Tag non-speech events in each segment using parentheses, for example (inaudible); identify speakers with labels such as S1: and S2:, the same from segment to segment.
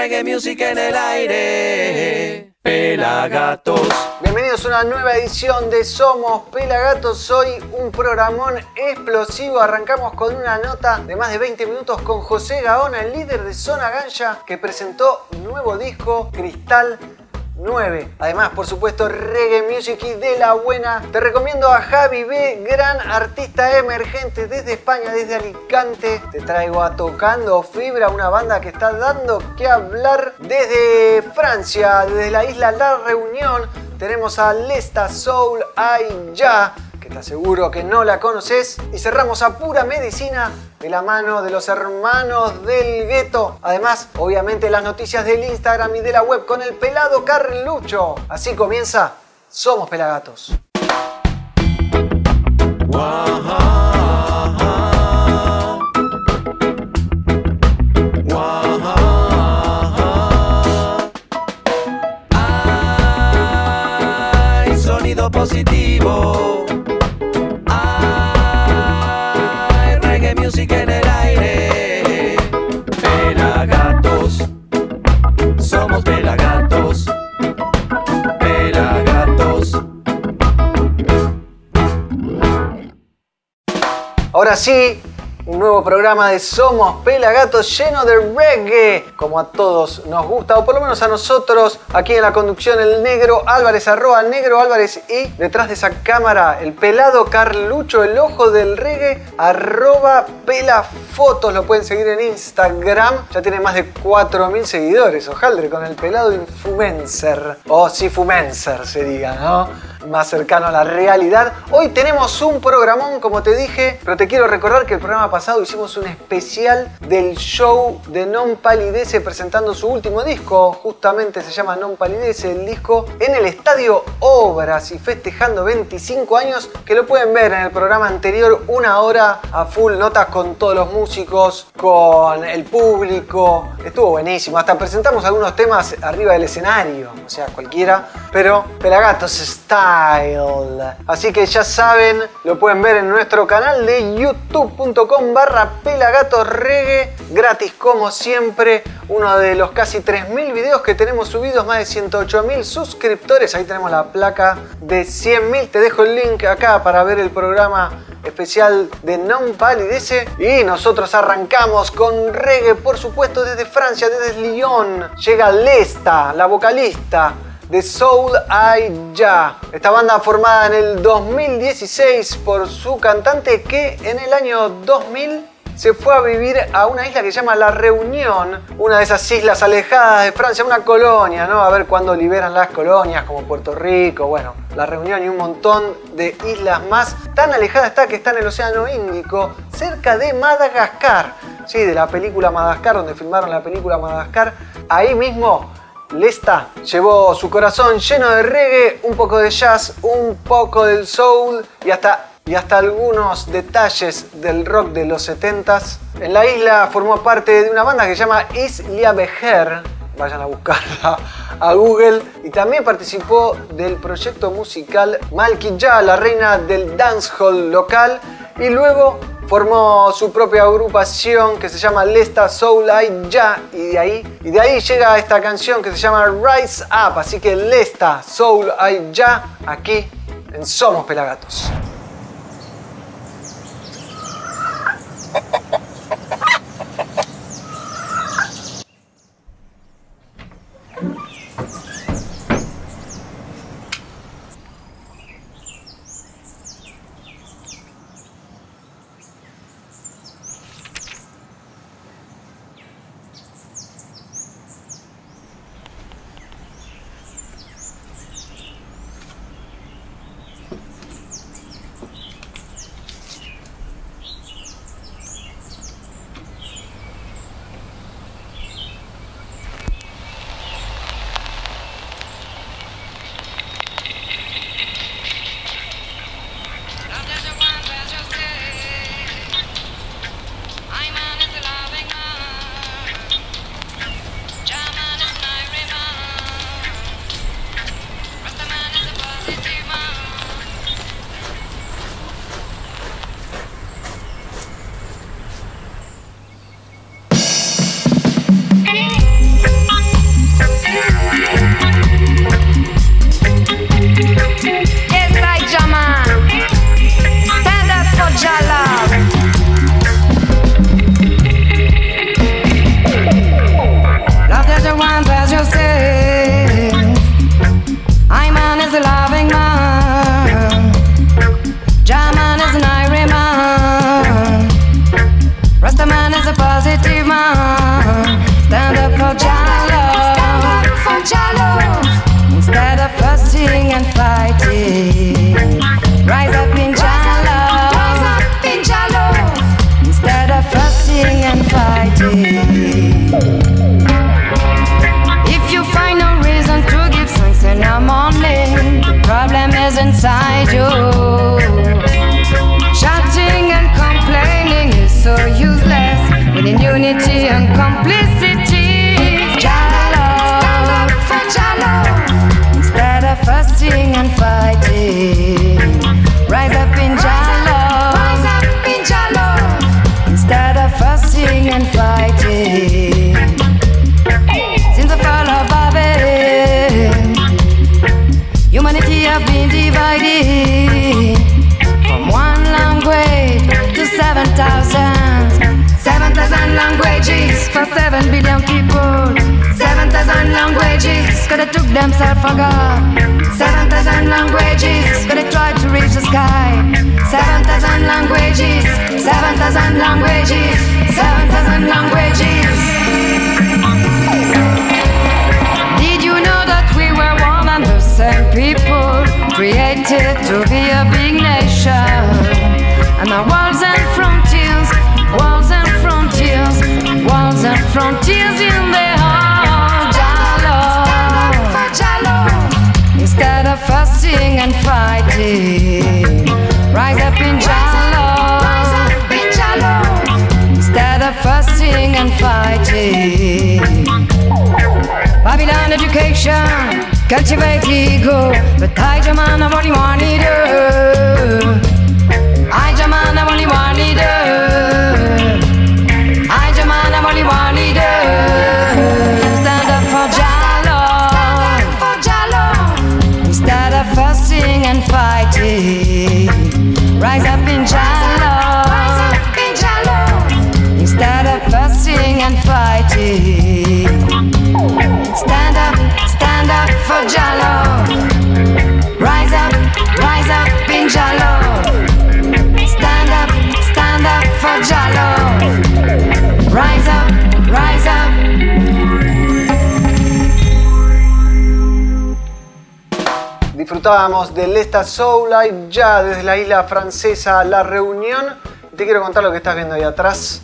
S1: reggae music en el aire. Pelagatos.
S2: Bienvenidos a una nueva edición de Somos Pelagatos. Hoy un programón explosivo. Arrancamos con una nota de más de 20 minutos con José Gaona, el líder de Zona Ganja, que presentó un nuevo disco, Cristal 9. Además, por supuesto, reggae music y de la buena. Te recomiendo a Javi B, gran artista emergente desde España, desde Alicante. Te traigo a Tocando Fibra, una banda que está dando que hablar desde Francia, desde la isla La Reunión. Tenemos a Lesta Soul Ay Ya te aseguro que no la conoces. Y cerramos a pura medicina de la mano de los hermanos del gueto. Además, obviamente las noticias del Instagram y de la web con el pelado Carlucho. Así comienza Somos Pelagatos.
S1: sonido
S2: Ahora sí, un nuevo programa de Somos Pelagatos lleno de reggae, como a todos nos gusta, o por lo menos a nosotros, aquí en la conducción el negro Álvarez, arroba negro Álvarez, y detrás de esa cámara el pelado Carlucho, el ojo del reggae, arroba pelafotos, lo pueden seguir en Instagram, ya tiene más de 4.000 seguidores, ojaldre, con el pelado influencer, o si fumencer sería, ¿no? más cercano a la realidad. Hoy tenemos un programón, como te dije, pero te quiero recordar que el programa pasado hicimos un especial del show de Non Palidece presentando su último disco, justamente se llama Non Palidece, el disco en el Estadio Obras y festejando 25 años, que lo pueden ver en el programa anterior, una hora a full, notas con todos los músicos, con el público, estuvo buenísimo, hasta presentamos algunos temas arriba del escenario, o sea, cualquiera, pero Pelagatos está Así que ya saben, lo pueden ver en nuestro canal de youtube.com barra pelagatorregue, gratis como siempre, uno de los casi 3.000 videos que tenemos subidos, más de 108.000 suscriptores, ahí tenemos la placa de 100.000, te dejo el link acá para ver el programa especial de Non Palidece y nosotros arrancamos con reggae por supuesto desde Francia, desde Lyon, llega Lesta, la vocalista de Soul I Ya. Esta banda formada en el 2016 por su cantante que en el año 2000 se fue a vivir a una isla que se llama La Reunión, una de esas islas alejadas de Francia, una colonia, ¿no? A ver cuándo liberan las colonias, como Puerto Rico, bueno, La Reunión y un montón de islas más. Tan alejada está que está en el Océano Índico, cerca de Madagascar. Sí, de la película Madagascar, donde filmaron la película Madagascar. Ahí mismo Lesta llevó su corazón lleno de reggae, un poco de jazz, un poco del soul y hasta, y hasta algunos detalles del rock de los 70s. En la isla formó parte de una banda que se llama Islia Bejer, vayan a buscarla a Google, y también participó del proyecto musical Malky Ya, la reina del dancehall local, y luego formó su propia agrupación que se llama Lesta Soul I Ya y de ahí y de ahí llega esta canción que se llama Rise Up, así que Lesta Soul I Ya aquí en Somos Pelagatos.
S3: 7,000 languages, 7,000 languages. Did you know that we were one and the same people, created to be a big nation? And our walls and frontiers, walls and frontiers, walls and frontiers in the heart. Jalo, Jalo. Instead of fussing and fighting, rise up in Jalo. fasting and fighting. Babylon education, cultivate ego, but I demand a want to do.
S2: Disfrutábamos del Esta Soul Live ya desde la isla francesa La Reunión. Te quiero contar lo que estás viendo ahí atrás.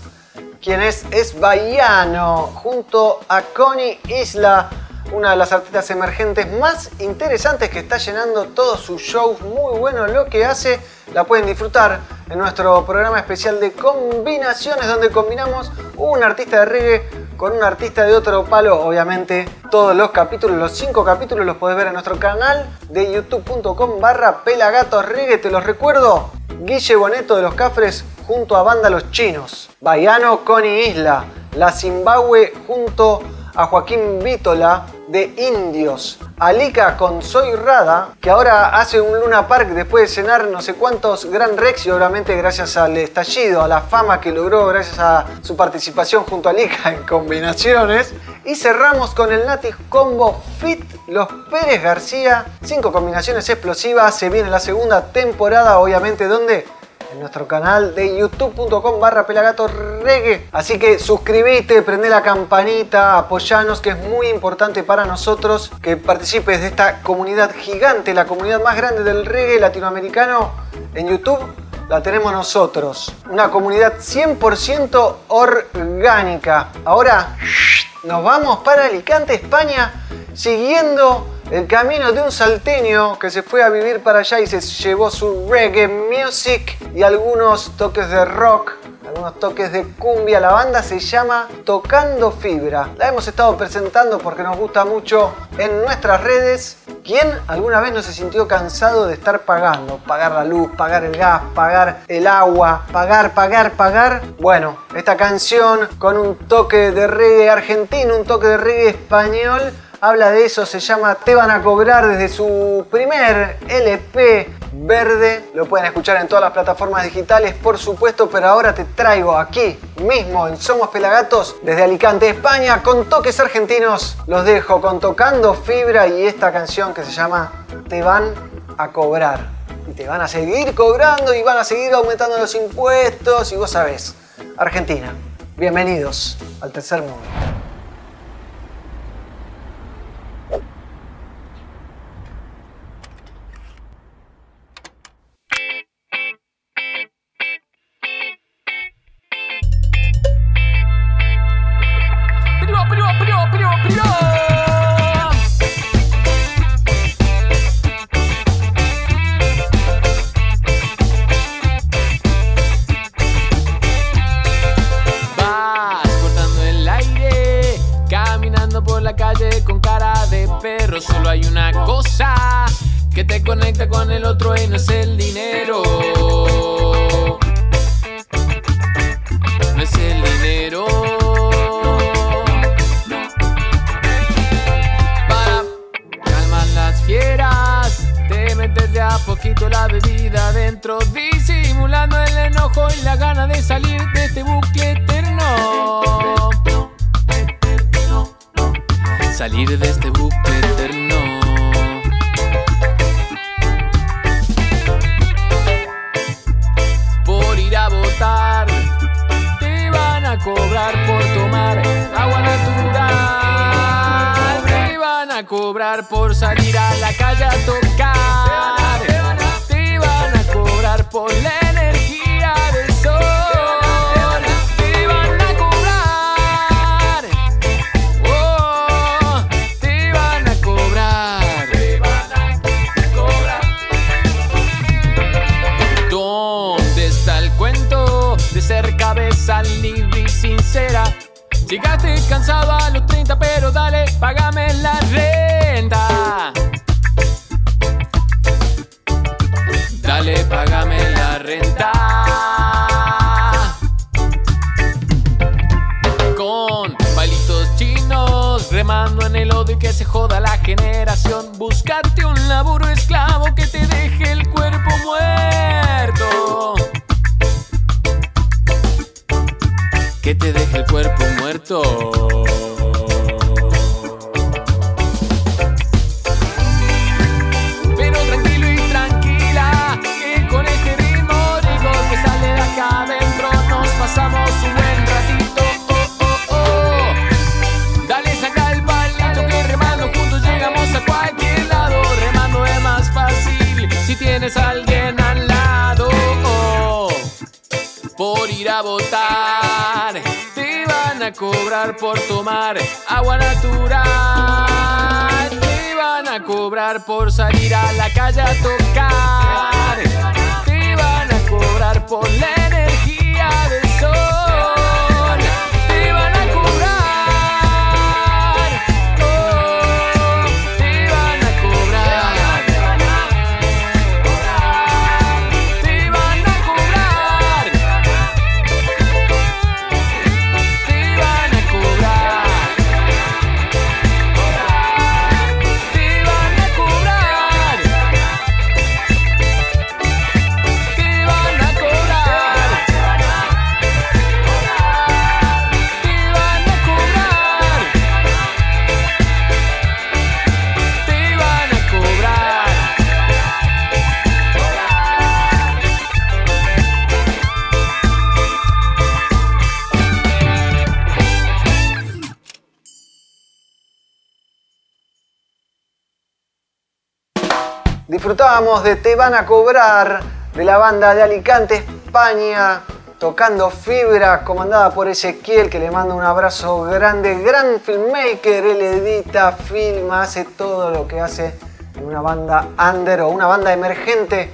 S2: Quien es es Baiano junto a Connie Isla, una de las artistas emergentes más interesantes que está llenando todos sus shows. Muy bueno lo que hace. La pueden disfrutar en nuestro programa especial de combinaciones donde combinamos un artista de reggae con un artista de otro palo. Obviamente todos los capítulos, los cinco capítulos los podés ver en nuestro canal de youtube.com barra pelagatos. Te los recuerdo. Guille Boneto de los Cafres junto a Banda Los Chinos. Baiano Connie Isla. La Zimbabue junto a Joaquín Vítola de Indios. Alika con Soy Rada, que ahora hace un Luna Park después de cenar no sé cuántos Gran Rex y obviamente gracias al estallido, a la fama que logró gracias a su participación junto a Alika en combinaciones. Y cerramos con el Nati Combo Fit Los Pérez García. Cinco combinaciones explosivas. Se viene la segunda temporada, obviamente, donde en nuestro canal de youtube.com barra pelagato reggae. Así que suscríbete, prende la campanita, apoyanos que es muy importante para nosotros que participes de esta comunidad gigante, la comunidad más grande del reggae latinoamericano en YouTube. La tenemos nosotros, una comunidad 100% orgánica. Ahora nos vamos para Alicante, España, siguiendo el camino de un salteño que se fue a vivir para allá y se llevó su reggae music y algunos toques de rock, algunos toques de cumbia. La banda se llama Tocando Fibra. La hemos estado presentando porque nos gusta mucho en nuestras redes. ¿Quién alguna vez no se sintió cansado de estar pagando? Pagar la luz, pagar el gas, pagar el agua, pagar, pagar, pagar. Bueno, esta canción con un toque de reggae argentino, un toque de reggae español habla de eso, se llama Te van a cobrar desde su primer LP
S4: verde. Lo pueden escuchar en todas las plataformas digitales, por supuesto, pero ahora te traigo aquí mismo en Somos Pelagatos desde Alicante, España, con toques argentinos. Los dejo con Tocando Fibra y esta canción que se llama Te van a cobrar. Y te van a seguir cobrando y van a seguir aumentando los impuestos y vos sabés. Argentina, bienvenidos al tercer mundo. que te conecta con el otro y no es el día Te van a cobrar por tomar agua natural. Te van a cobrar por salir a la calle a tocar. Te van a cobrar por la energía disfrutábamos de Te van a cobrar de la banda de Alicante, España, tocando fibra, comandada por Ezequiel, que le manda un abrazo grande, gran filmmaker, él edita, filma, hace todo lo que hace en una banda under o una banda emergente,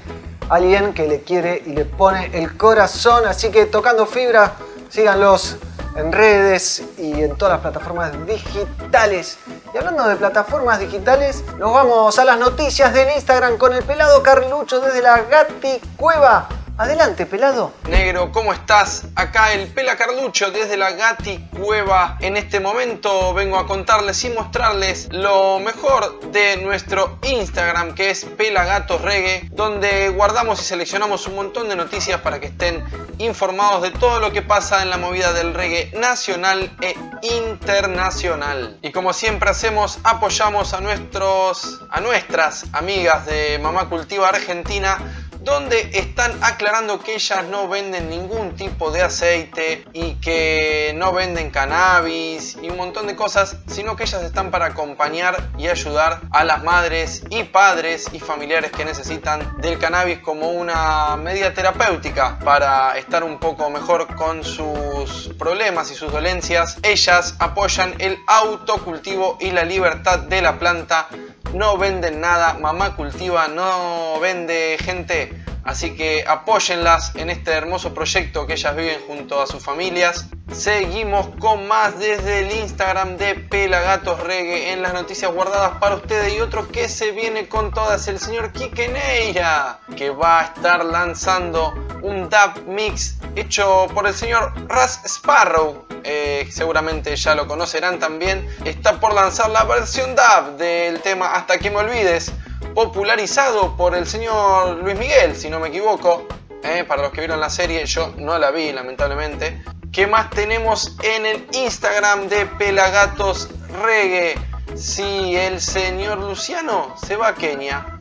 S4: alguien que le quiere y le pone el corazón, así que tocando fibra, síganlos en redes y en todas las plataformas digitales. Y hablando de plataformas digitales, nos vamos a las noticias del Instagram con el pelado Carlucho desde la Gati Cueva.
S2: Adelante, pelado.
S1: Negro, ¿cómo estás? Acá el Pela Carlucho desde la Gati Cueva. En este momento vengo a contarles y mostrarles lo mejor de nuestro Instagram que es Pelagatos Reggae, donde guardamos y seleccionamos un montón de noticias para que estén informados de todo lo que pasa en la movida del reggae nacional e internacional. Y como siempre hacemos, apoyamos a nuestros a nuestras amigas de Mamá Cultiva Argentina donde están aclarando que ellas no venden ningún tipo de aceite y que no venden cannabis y un montón de cosas, sino que ellas están para acompañar y ayudar a las madres y padres y familiares que necesitan del cannabis como una medida terapéutica para estar un poco mejor con sus problemas y sus dolencias. Ellas apoyan el autocultivo y la libertad de la planta no venden nada, mamá cultiva no vende gente, así que apóyenlas en este hermoso proyecto que ellas viven junto a sus familias. Seguimos con más desde el Instagram de Pelagatos Reggae en las noticias guardadas para ustedes y otro que se viene con todas, el señor Kike Neira, que va a estar lanzando un dub mix hecho por el señor Raz Sparrow. Eh, seguramente ya lo conocerán también. Está por lanzar la versión dub del tema Hasta que me olvides, popularizado por el señor Luis Miguel, si no me equivoco. Eh, para los que vieron la serie, yo no la vi lamentablemente. ¿Qué más tenemos en el Instagram de Pelagatos Reggae? Si el señor Luciano se va a Kenia,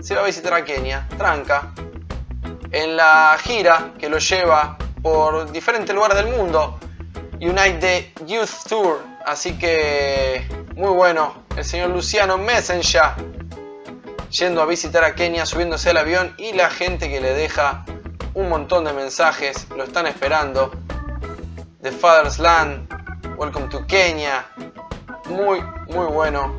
S1: se va a visitar a Kenia, tranca, en la gira que lo lleva por diferentes lugares del mundo, United Youth Tour. Así que muy bueno, el señor Luciano Messenger yendo a visitar a Kenia, subiéndose al avión y la gente que le deja un montón de mensajes, lo están esperando. The Father's Land, Welcome to Kenya. Muy, muy bueno.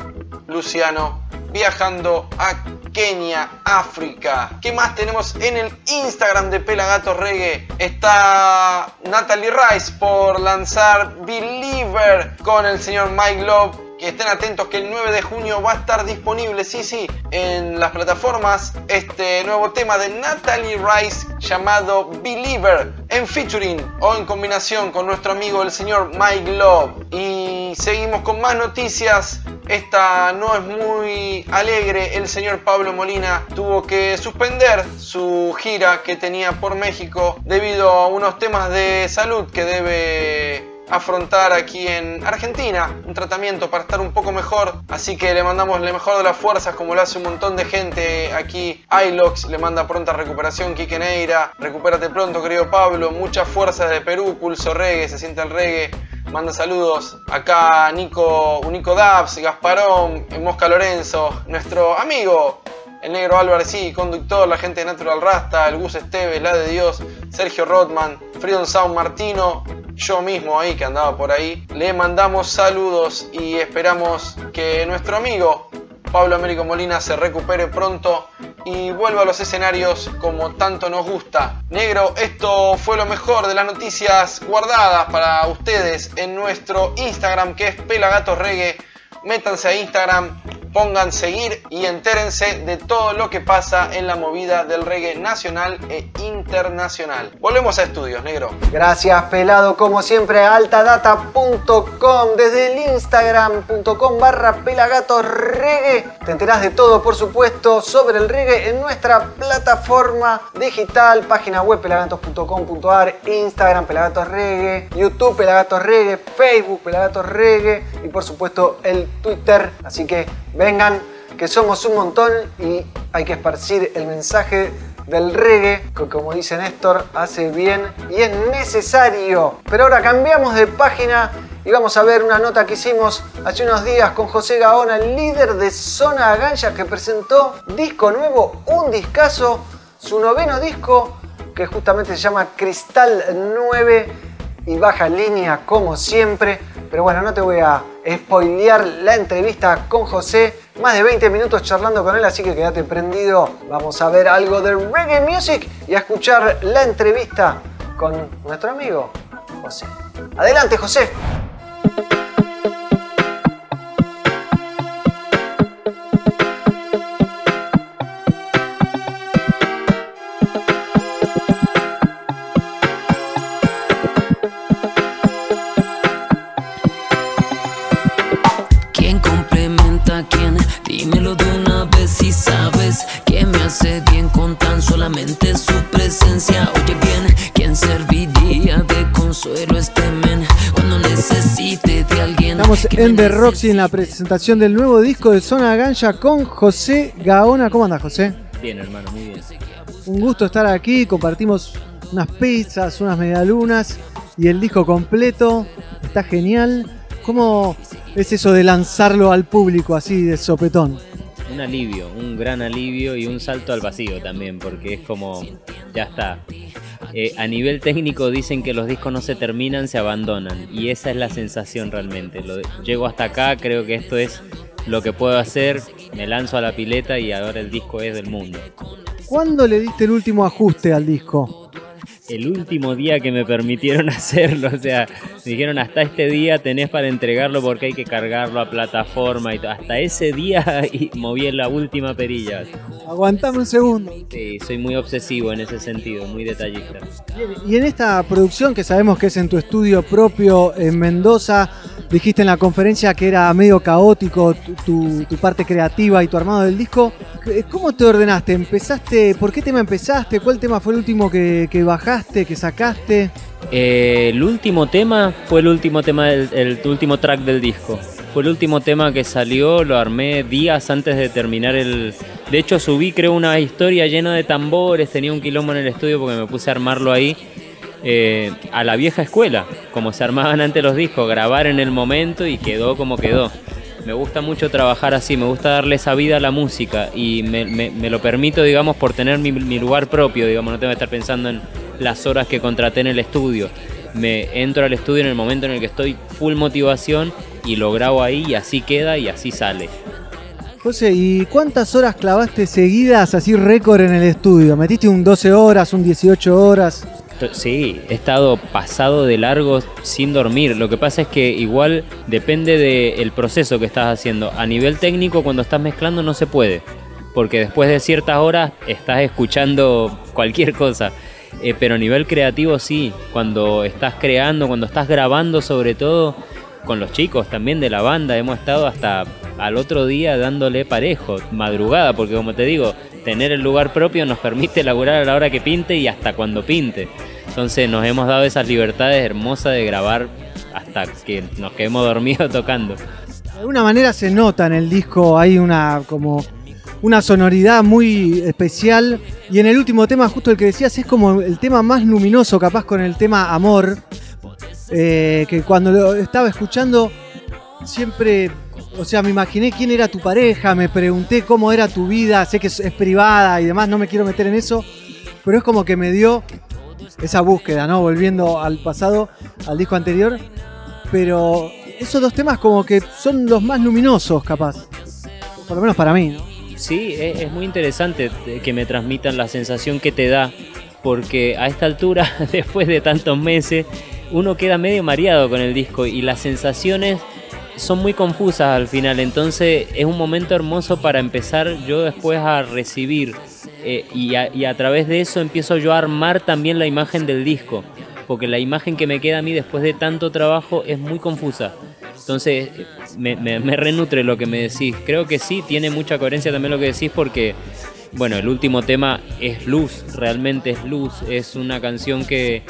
S1: Luciano viajando a Kenia, África. ¿Qué más tenemos en el Instagram de Pelagato Reggae? Está Natalie Rice por lanzar Believer con el señor Mike Love que estén atentos que el 9 de junio va a estar disponible, sí, sí, en las plataformas este nuevo tema de Natalie Rice llamado Believer en featuring o en combinación con nuestro amigo el señor Mike Love. Y seguimos con más noticias. Esta no es muy alegre. El señor Pablo Molina tuvo que suspender su gira que tenía por México debido a unos temas de salud que debe afrontar aquí en Argentina un tratamiento para estar un poco mejor. Así que le mandamos le mejor de las fuerzas, como lo hace un montón de gente aquí. iLox le manda pronta recuperación. Quique Neira, recupérate pronto, querido Pablo. Mucha fuerza desde Perú, pulso reggae, se siente el reggae. Manda saludos acá Nico, Nico Dabs, Gasparón, Mosca Lorenzo, nuestro amigo el negro Álvarez, sí, conductor, la gente de Natural Rasta, el Gus Esteves, la de Dios, Sergio Rodman, Freedom Sound Martino, yo mismo ahí que andaba por ahí. Le mandamos saludos y esperamos que nuestro amigo Pablo Américo Molina se recupere pronto y vuelva a los escenarios como tanto nos gusta. Negro, esto fue lo mejor de las noticias guardadas para ustedes en nuestro Instagram que es Pelagatos Reggae. Métanse a Instagram, pongan seguir y entérense de todo lo que pasa en la movida del reggae nacional e internacional. Volvemos a estudios, negro.
S2: Gracias, pelado, como siempre, altadata.com, desde el instagram.com barra pelagatorreggae. Te enterás de todo, por supuesto, sobre el reggae en nuestra plataforma digital, página web pelagatos.com.ar, Instagram pelagatos reggae, YouTube pelagatos reggae, Facebook pelagatos reggae y por supuesto el Twitter. Así que vengan, que somos un montón y hay que esparcir el mensaje del reggae, que como dice Néstor, hace bien y es necesario. Pero ahora cambiamos de página y vamos a ver una nota que hicimos hace unos días con José Gaona, el líder de Zona Ganja, que presentó disco nuevo, un discazo, su noveno disco, que justamente se llama Cristal 9 y baja línea como siempre. Pero bueno, no te voy a spoilear la entrevista con José. Más de 20 minutos charlando con él, así que quédate prendido. Vamos a ver algo de reggae music y a escuchar la entrevista con nuestro amigo José. Adelante, José. Estamos en The Roxy en la presentación del nuevo disco de Zona Ganja con José Gaona. ¿Cómo andas, José?
S5: Bien, hermano, muy bien.
S2: Un gusto estar aquí. Compartimos unas pizzas, unas medialunas y el disco completo. Está genial. ¿Cómo es eso de lanzarlo al público así de sopetón?
S5: Un alivio, un gran alivio y un salto al vacío también, porque es como, ya está, eh, a nivel técnico dicen que los discos no se terminan, se abandonan. Y esa es la sensación realmente. Llego hasta acá, creo que esto es lo que puedo hacer, me lanzo a la pileta y ahora el disco es del mundo.
S2: ¿Cuándo le diste el último ajuste al disco?
S5: El último día que me permitieron (laughs) hacerlo. O sea, me dijeron hasta este día tenés para entregarlo porque hay que cargarlo a plataforma y Hasta ese día (laughs) y moví la última perilla.
S2: Aguantame un segundo.
S5: Sí, soy muy obsesivo en ese sentido, muy detallista.
S2: Y en esta producción que sabemos que es en tu estudio propio en Mendoza, dijiste en la conferencia que era medio caótico tu, parte creativa y tu armado del disco. ¿Cómo te ordenaste? ¿Empezaste? ¿Por qué tema empezaste? ¿Cuál tema fue el último que, que bajaste, que sacaste?
S5: Eh, el último tema fue el último tema del el, último track del disco. Fue el último tema que salió, lo armé días antes de terminar el. De hecho, subí, creo, una historia llena de tambores. Tenía un quilombo en el estudio porque me puse a armarlo ahí eh, a la vieja escuela, como se armaban antes los discos, grabar en el momento y quedó como quedó. Me gusta mucho trabajar así, me gusta darle esa vida a la música y me, lo permito, digamos, por tener mi, lugar propio, digamos, no tengo que estar pensando en las horas que contraté en el estudio. Me entro al estudio en el momento en el que estoy full motivación y lo grabo ahí y así queda y así sale.
S2: José, ¿y cuántas horas clavaste seguidas así récord en el estudio? ¿Metiste un 12 horas, un 18 horas?
S5: Sí, he estado pasado de largo sin dormir. Lo que pasa es que igual depende del proceso que estás haciendo. A nivel técnico, cuando estás mezclando no se puede. Porque después de ciertas horas estás escuchando cualquier cosa. Eh, pero a nivel creativo sí. Cuando estás creando, cuando estás grabando sobre todo, con los chicos también de la banda, hemos estado hasta al otro día dándole parejo, madrugada, porque como te digo, tener el lugar propio nos permite elaborar a la hora que pinte y hasta cuando pinte. Entonces nos hemos dado esas libertades hermosas de grabar hasta que nos quedemos dormidos (laughs) tocando.
S2: De alguna manera se nota en el disco, hay una como una sonoridad muy especial y en el último tema, justo el que decías, es como el tema más luminoso, capaz con el tema Amor, eh, que cuando lo estaba escuchando siempre, o sea, me imaginé quién era tu pareja, me pregunté cómo era tu vida, sé que es privada y demás, no me quiero meter en eso, pero es como que me dio esa búsqueda, ¿no? Volviendo al pasado, al disco anterior. Pero esos dos temas como que son los más luminosos, capaz. Por lo menos para mí,
S5: Sí, es, muy interesante que me transmitan la sensación que te da, porque a esta altura, (laughs) después de tantos meses, uno queda medio mareado con el disco y las sensaciones son muy confusas al final, entonces es un momento hermoso para empezar yo después a recibir eh, y, a, través de eso empiezo yo a armar también la imagen del disco, porque la imagen que me queda a mí después de tanto trabajo es muy confusa. Entonces me, me renutre lo que me decís. Creo que sí, tiene mucha coherencia también lo que decís porque, bueno, el último tema es luz, realmente es luz, es una canción que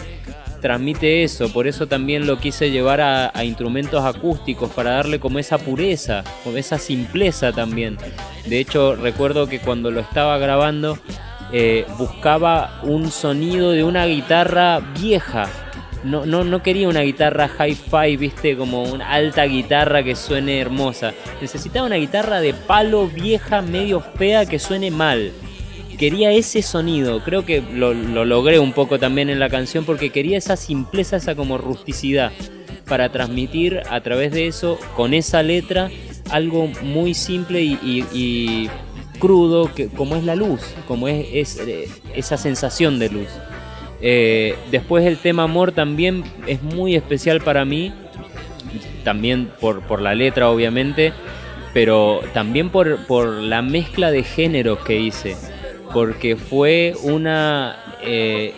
S5: transmite eso, por eso también lo quise llevar a, instrumentos acústicos para darle como esa pureza, como esa simpleza también. De hecho, recuerdo que cuando lo estaba grabando eh, buscaba un sonido de una guitarra vieja. No, no, no quería una guitarra hi-fi, viste, como una alta guitarra que suene hermosa. Necesitaba una guitarra de palo vieja, medio fea, que suene mal quería ese sonido. Creo que lo, logré un poco también en la canción porque quería esa simpleza, esa como rusticidad para transmitir a través de eso, con esa letra, algo muy simple y, crudo, que, como es la luz, como es, eh, esa sensación de luz. Eh, después el tema amor también es muy especial para mí, también por, la letra obviamente, pero también por, por la mezcla de géneros que hice porque fue una eh,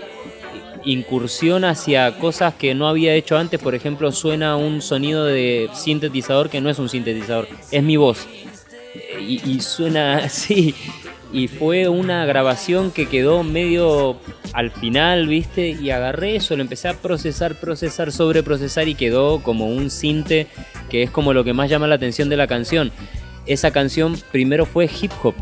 S5: incursión hacia cosas que no había hecho antes. Por ejemplo, suena un sonido de sintetizador que no es un sintetizador, es mi voz. Y, suena (laughs) así. Y fue una grabación que quedó medio al final, ¿viste? Y agarré eso, lo empecé a procesar, procesar, sobreprocesar y quedó como un sinte que es como lo que más llama la atención de la canción. Esa canción primero fue hip hop.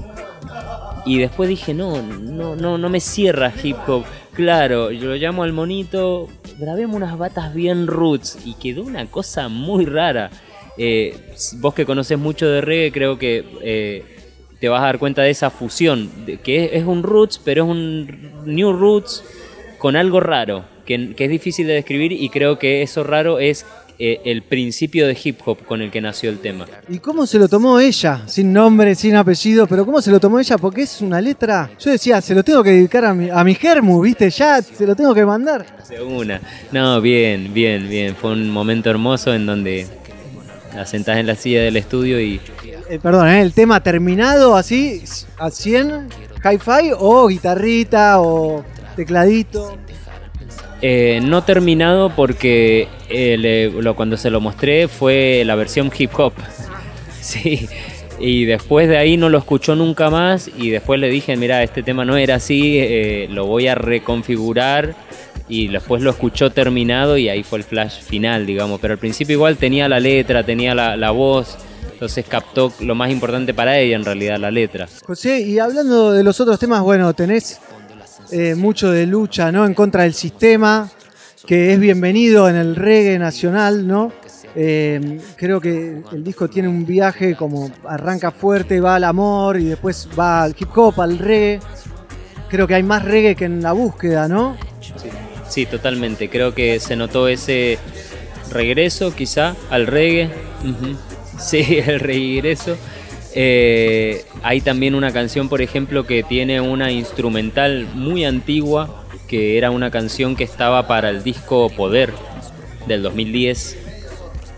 S5: Y después dije, no, no, no, no me cierra hip hop. Claro, yo lo llamo al monito, grabemos unas batas bien roots y quedó una cosa muy rara. Eh, vos que conoces mucho de reggae, creo que eh, te vas a dar cuenta de esa fusión, que es, un roots, pero es un new roots con algo raro, que, es difícil de describir y creo que eso raro es eh, el principio de hip hop con el que nació el tema.
S2: ¿Y cómo se lo tomó ella? Sin nombre, sin apellido, pero ¿cómo se lo tomó ella? Porque es una letra. Yo decía, se lo tengo que dedicar a mi, a mi germu, ¿viste? Ya se lo tengo que mandar.
S5: una. No, bien, bien, bien. Fue un momento hermoso en donde la sentás en la silla del estudio y
S2: eh, perdón, ¿eh? el tema terminado así, a 100, hi-fi o guitarrita o tecladito.
S5: Eh, no terminado porque lo, cuando se lo mostré fue la versión hip hop. (laughs) sí. Y después de ahí no lo escuchó nunca más y después le dije, mira, este tema no era así, lo voy a reconfigurar y después lo escuchó terminado y ahí fue el flash final, digamos. Pero al principio igual tenía la letra, tenía la, la voz entonces captó lo más importante para ella, en realidad, la letra.
S2: José, y hablando de los otros temas, bueno, tenés eh, mucho de lucha, ¿no? En contra del sistema, que es bienvenido en el reggae nacional, ¿no? Eh, creo que el disco tiene un viaje como arranca fuerte, va al amor y después va al hip hop, al reggae. Creo que hay más reggae que en la búsqueda, ¿no?
S5: Sí, totalmente. Creo que se notó ese regreso quizá al reggae. (laughs) Sí, el regreso. Eh, hay también una canción, por ejemplo, que tiene una instrumental muy antigua, que era una canción que estaba para el disco Poder del 2010.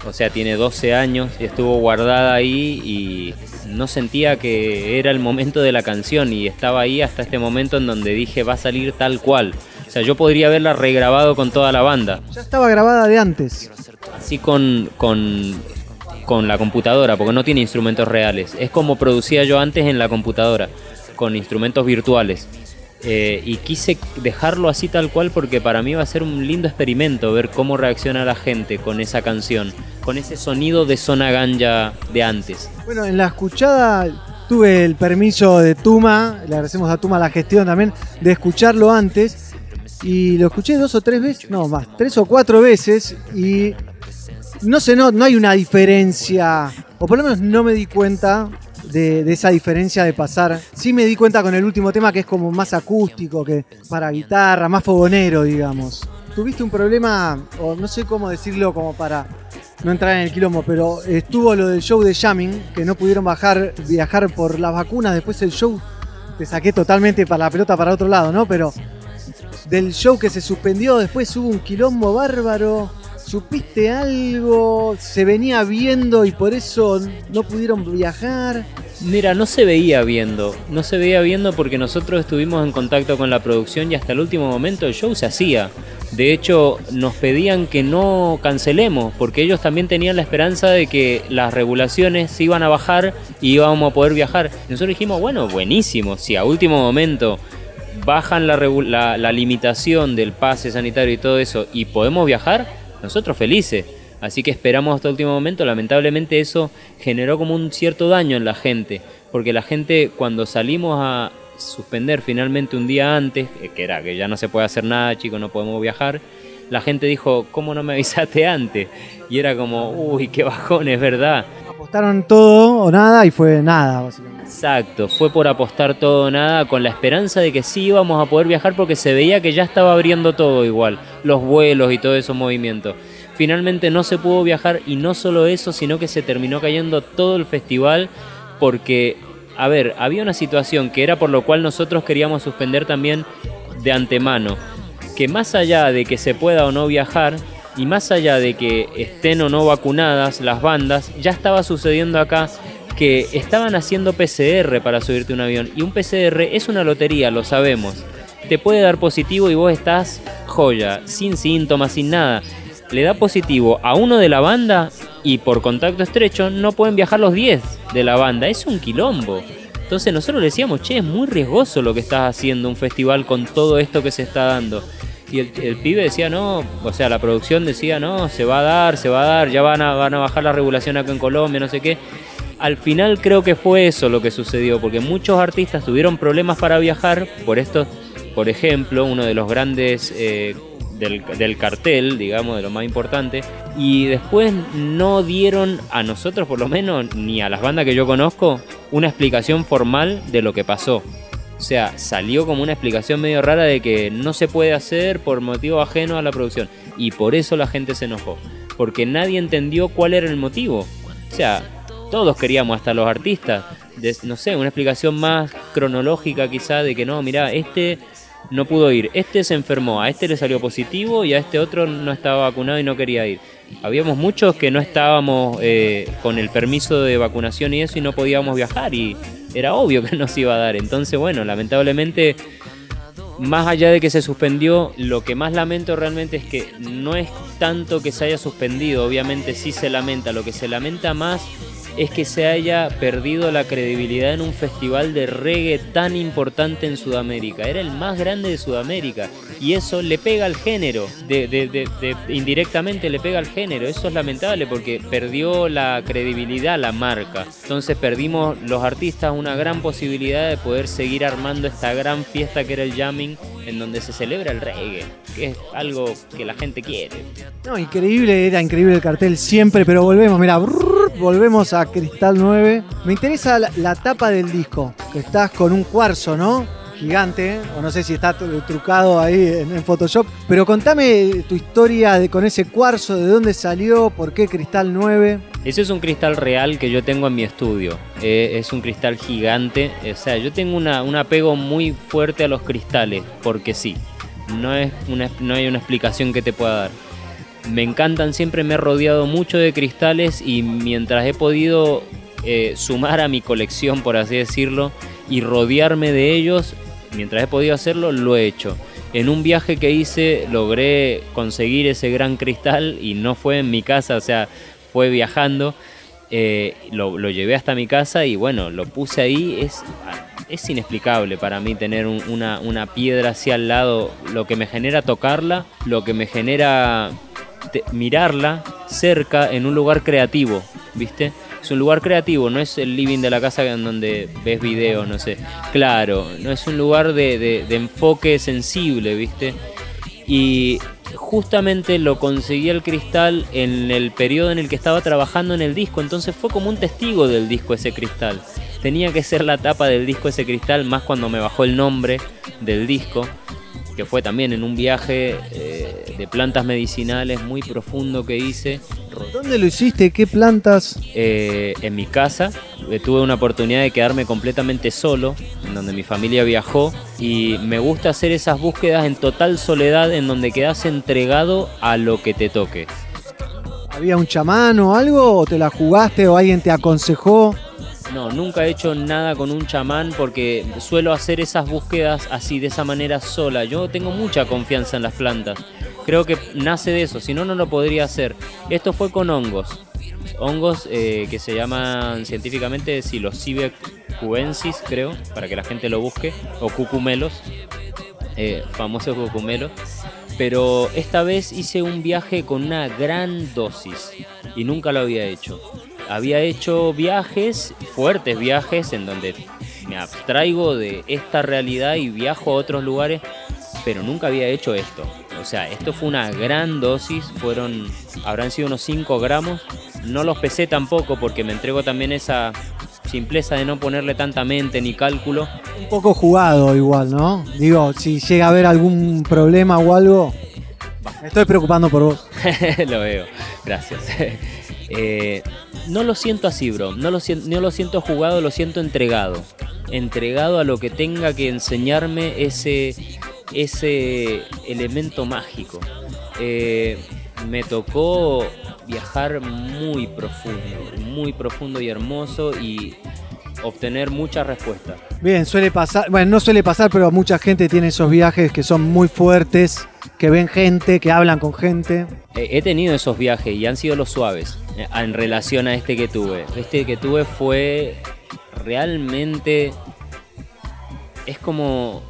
S5: O sea, tiene 12 años y estuvo guardada ahí y no sentía que era el momento de la canción y estaba ahí hasta este momento en donde dije va a salir tal cual. O sea, yo podría haberla regrabado con toda la banda.
S2: Ya estaba grabada de antes.
S5: Así con, con con la computadora, porque no tiene instrumentos reales. Es como producía yo antes en la computadora, con instrumentos virtuales. Eh, y quise dejarlo así tal cual porque para mí va a ser un lindo experimento ver cómo reacciona la gente con esa canción, con ese sonido de zona ganja de antes.
S2: Bueno, en la escuchada tuve el permiso de Tuma, le agradecemos a Tuma la gestión también, de escucharlo antes. Y lo escuché dos o tres veces, no más, tres o cuatro veces. Y no sé, no, no hay una diferencia, o por lo menos no me di cuenta de, esa diferencia de pasar. Sí me di cuenta con el último tema que es como más acústico, que para guitarra, más fogonero, digamos. Tuviste un problema, o no sé cómo decirlo como para no entrar en el quilombo, pero estuvo lo del show de Jamming, que no pudieron bajar, viajar por las vacunas, después el show te saqué totalmente para la pelota para otro lado, ¿no? Pero del show que se suspendió, después hubo un quilombo bárbaro ¿Supiste algo? ¿Se venía viendo y por eso no pudieron viajar?
S5: Mira, no se veía viendo, no se veía viendo porque nosotros estuvimos en contacto con la producción y hasta el último momento el show se hacía. De hecho, nos pedían que no cancelemos porque ellos también tenían la esperanza de que las regulaciones se iban a bajar y íbamos a poder viajar. Nosotros dijimos, bueno, buenísimo, si a último momento bajan la, la, la limitación del pase sanitario y todo eso y podemos viajar, nosotros felices. Así que esperamos hasta el último momento. Lamentablemente eso generó como un cierto daño en la gente, porque la gente cuando salimos a suspender finalmente un día antes, eh, que era que ya no se puede hacer nada, chicos, no podemos viajar, la gente dijo, ¿cómo no me avisaste (laughs) antes? Y era como, uy, qué bajón, es verdad.
S2: Apostaron todo o nada y fue nada, básicamente.
S5: Exacto, fue por apostar todo o nada con la esperanza de que sí íbamos a poder viajar porque se veía que ya estaba abriendo todo igual, los vuelos y todo esos movimientos. Finalmente no se pudo viajar y no solo eso, sino que se terminó cayendo todo el festival porque, a ver, había una situación que era por lo cual nosotros queríamos suspender también de antemano, que más allá de que se pueda o no viajar, y más allá de que estén o no vacunadas las bandas, ya estaba sucediendo acá que estaban haciendo PCR para subirte un avión. Y un PCR es una lotería, lo sabemos. Te puede dar positivo y vos estás joya, sin síntomas, sin nada. Le da positivo a uno de la banda y por contacto estrecho no pueden viajar los 10 de la banda. Es un quilombo. Entonces nosotros le decíamos, che, es muy riesgoso lo que estás haciendo un festival con todo esto que se está dando. Y el, el pibe decía, no, o sea, la producción decía, no, se va a dar, se va a dar, ya van a, van a bajar la regulación acá en Colombia, no sé qué. Al final creo que fue eso lo que sucedió, porque muchos artistas tuvieron problemas para viajar por esto, por ejemplo, uno de los grandes eh, del, del cartel, digamos, de lo más importante, y después no dieron a nosotros, por lo menos, ni a las bandas que yo conozco, una explicación formal de lo que pasó. O sea, salió como una explicación medio rara de que no se puede hacer por motivo ajeno a la producción. Y por eso la gente se enojó. Porque nadie entendió cuál era el motivo. O sea, todos queríamos, hasta los artistas, de- no sé, una explicación más cronológica quizá de que no, mira, este no pudo ir, este se enfermó, a este le salió positivo y a este otro no estaba vacunado y no quería ir. Habíamos muchos que no estábamos eh, con el permiso de vacunación y eso y no podíamos viajar y era obvio que (laughs) nos iba a dar. Entonces, bueno, lamentablemente más allá de que se suspendió, lo que más lamento realmente es que no es tanto que se haya suspendido, obviamente sí se lamenta, lo que se lamenta más es que se haya perdido la credibilidad en un festival de reggae tan importante en Sudamérica. Era el más grande de Sudamérica y eso le pega al género, indirectamente le pega al género. Eso es lamentable porque perdió la credibilidad la marca. Entonces perdimos los artistas una gran posibilidad de poder seguir armando esta gran fiesta que era el jamming en donde se celebra el reggae, que es algo que la gente quiere.
S2: No, increíble, era increíble el cartel siempre, pero volvemos, mira, volvemos a Cristal 9. Me interesa la, tapa del disco, que estás con un cuarzo, ¿no? Gigante, o no sé si está tru- trucado ahí en, Photoshop, pero contame tu historia de, con ese cuarzo, de dónde salió, por qué Cristal 9.
S5: Ese es un cristal real que yo tengo en mi estudio. Eh, es un cristal gigante. O sea, yo tengo un apego muy fuerte a los cristales, porque sí. No, es una, no hay una explicación que te pueda dar. Me encantan, siempre me he rodeado mucho de cristales y mientras he podido eh, sumar a mi colección, por así decirlo, y rodearme de ellos, mientras he podido hacerlo, lo he hecho. En un viaje que hice logré conseguir ese gran cristal y no fue en mi casa, o sea, fue viajando. eh, lo, lo llevé hasta mi casa y bueno, lo puse ahí. Es, es inexplicable para mí tener un- una, una piedra así al lado. Lo que me genera tocarla, lo que me genera mirarla cerca en un lugar creativo, ¿viste? Es un lugar creativo, no es el living de la casa en donde ves videos, no sé. Claro, no es un lugar de, de- de enfoque sensible, ¿viste? Y justamente lo conseguí el cristal en el periodo en el que estaba trabajando en el disco, entonces fue como un testigo del disco ese cristal. Tenía que ser la tapa del disco ese cristal, más cuando me bajó el nombre del disco, que fue también en un viaje eh, de plantas medicinales muy profundo que hice.
S2: ¿Dónde lo hiciste? ¿Qué plantas?
S5: Eh, en mi casa eh, tuve una oportunidad de quedarme completamente solo, en donde mi familia viajó, y me gusta hacer esas búsquedas en total soledad, en donde quedas entregado a lo que te toque.
S2: ¿Había un chamán o algo? ¿O te la jugaste o alguien te aconsejó?
S5: No, nunca he hecho nada con un chamán porque suelo hacer esas búsquedas así, de esa manera sola. Yo tengo mucha confianza en las plantas. Creo que nace de eso, si no, no lo podría hacer. Esto fue con hongos. Hongos eh, que se llaman científicamente Psilocybe cubensis, creo, para que la gente lo busque, o cucumelos, eh, famosos cucumelos. Pero esta vez hice un viaje con una gran dosis y nunca lo había hecho. Había hecho viajes, fuertes viajes, en donde me abstraigo de esta realidad y viajo a otros lugares, pero nunca había hecho esto. O sea, esto fue una gran dosis, fueron, habrán sido unos 5 gramos. No los pesé tampoco porque me entrego también esa simpleza de no ponerle tanta mente ni cálculo.
S2: Un poco jugado igual, ¿no? Digo, si llega a haber algún problema o algo, me estoy preocupando por vos. (laughs)
S5: lo veo, gracias. (laughs) Eh, no lo siento así, bro. No lo, no lo siento jugado, lo siento entregado. Entregado a lo que tenga que enseñarme ese, ese elemento mágico. Eh, me tocó viajar muy profundo, muy profundo y hermoso y obtener muchas respuestas.
S2: Bien, suele pasar, bueno, no suele pasar, pero mucha gente tiene esos viajes que son muy fuertes, que ven gente, que hablan con gente.
S5: Eh, He tenido esos viajes y han sido los suaves eh, en relación a este que tuve. Este que tuve fue realmente... Es como...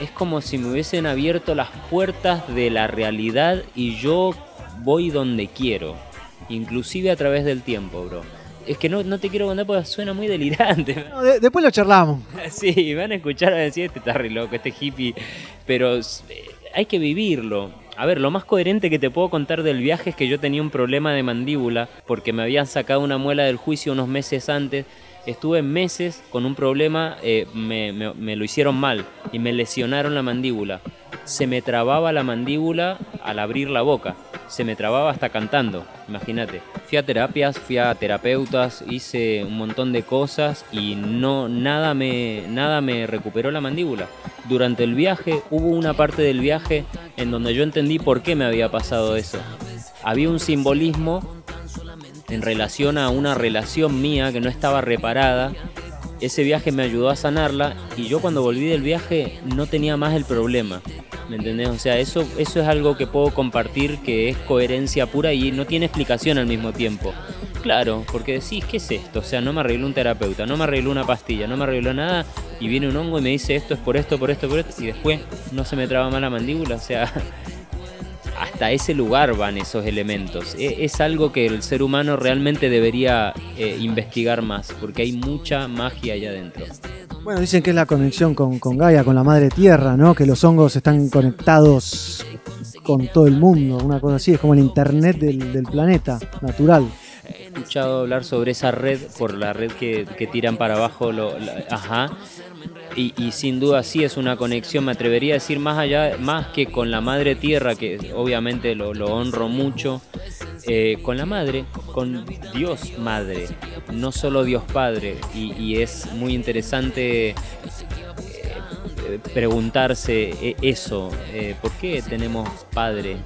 S5: es como si me hubiesen abierto las puertas de la realidad y yo voy donde quiero, inclusive a través del tiempo, bro. Es que no, no te quiero contar porque suena muy delirante. (laughs)
S2: No, de- después lo charlamos. (laughs)
S5: Sí, van a escuchar a decir, este está re loco, este hippie, pero eh, hay que vivirlo. A ver, lo más coherente que te puedo contar del viaje es que yo tenía un problema de mandíbula porque me habían sacado una muela del juicio unos meses antes. Estuve meses con un problema, eh, me, me- me lo hicieron mal y me lesionaron la mandíbula. Se me trababa la mandíbula al abrir la boca. Se me trababa hasta cantando, imagínate. Fui a terapias, fui a terapeutas, hice un montón de cosas y no nada me nada me recuperó la mandíbula. Durante el viaje hubo una parte del viaje en donde yo entendí por qué me había pasado eso. Había un simbolismo en relación a una relación mía que no estaba reparada. Ese viaje me ayudó a sanarla y yo cuando volví del viaje no tenía más el problema. ¿Me entendés? O sea, eso, eso es algo que puedo compartir que es coherencia pura y no tiene explicación al mismo tiempo. Claro, porque decís, ¿qué es esto? O sea, no me arregló un terapeuta, no me arregló una pastilla, no me arregló nada y viene un hongo y me dice esto es por esto, por esto, por esto y después no se me traba más la mandíbula. O sea, hasta ese lugar van esos elementos. E- Es algo que el ser humano realmente debería eh, investigar más, porque hay mucha magia allá adentro.
S2: Bueno, dicen que es la conexión con, Gaia, con la madre tierra, ¿no? Que los hongos están conectados con todo el mundo, una cosa así, es como el internet del planeta natural.
S5: He escuchado hablar sobre esa red, por la red que, tiran para abajo, lo- ajá. Y, sin duda sí es una conexión, me atrevería a decir más allá, más que con la madre tierra, que obviamente lo, honro mucho, eh, con la madre, con Dios madre, no solo Dios padre. Y, es muy interesante eh, preguntarse eh, eso, ¿por qué tenemos padre